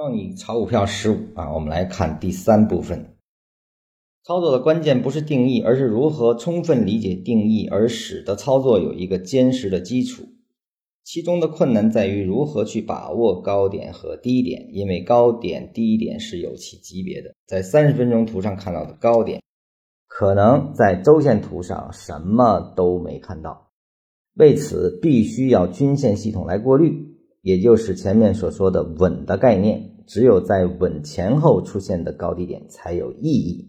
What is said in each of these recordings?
教你炒股票十五啊，我们来看第三部分。操作的关键不是定义，而是如何充分理解定义，而使得操作有一个坚实的基础。其中的困难在于如何去把握高点和低点，因为高点、低点是有其级别的。在三十分钟图上看到的高点，可能在周线图上什么都没看到。为此，必须要均线系统来过滤，也就是前面所说的稳的概念。只有在稳前后出现的高低点才有意义。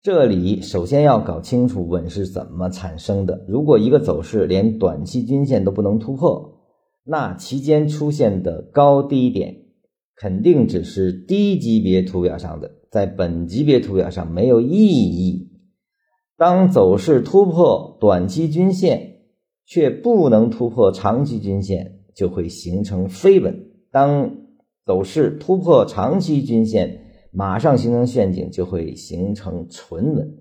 这里首先要搞清楚稳是怎么产生的。如果一个走势连短期均线都不能突破，那期间出现的高低点肯定只是低级别图表上的，在本级别图表上没有意义。当走势突破短期均线，却不能突破长期均线，就会形成飞稳。当走势突破长期均线，马上形成陷阱，就会形成纯稳。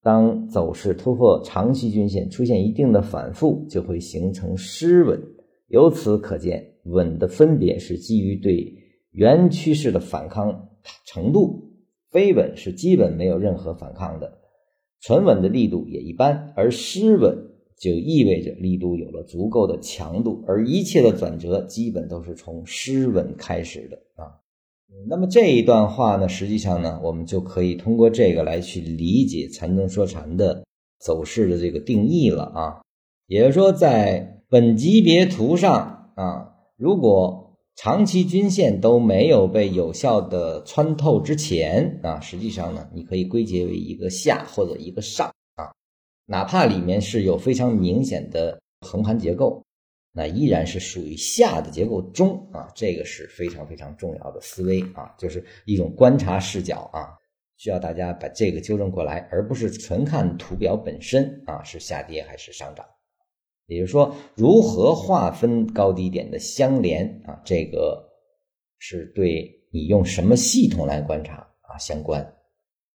当走势突破长期均线，出现一定的反复，就会形成失稳。由此可见，稳的分别是基于对原趋势的反抗程度，非稳是基本没有任何反抗的，纯稳的力度也一般，而失稳。就意味着力度有了足够的强度，而一切的转折基本都是从失稳开始的啊。那么这一段话呢，实际上呢，我们就可以通过这个来去理解禅宗说禅的走势的这个定义了啊。也就是说，在本级别图上啊，如果长期均线都没有被有效的穿透之前啊，实际上呢，你可以归结为一个下或者一个上。哪怕里面是有非常明显的横盘结构，那依然是属于下的结构中啊，这个是非常非常重要的思维啊，就是一种观察视角啊，需要大家把这个纠正过来，而不是纯看图表本身啊是下跌还是上涨。也就是说，如何划分高低点的相连啊，这个是对你用什么系统来观察啊相关。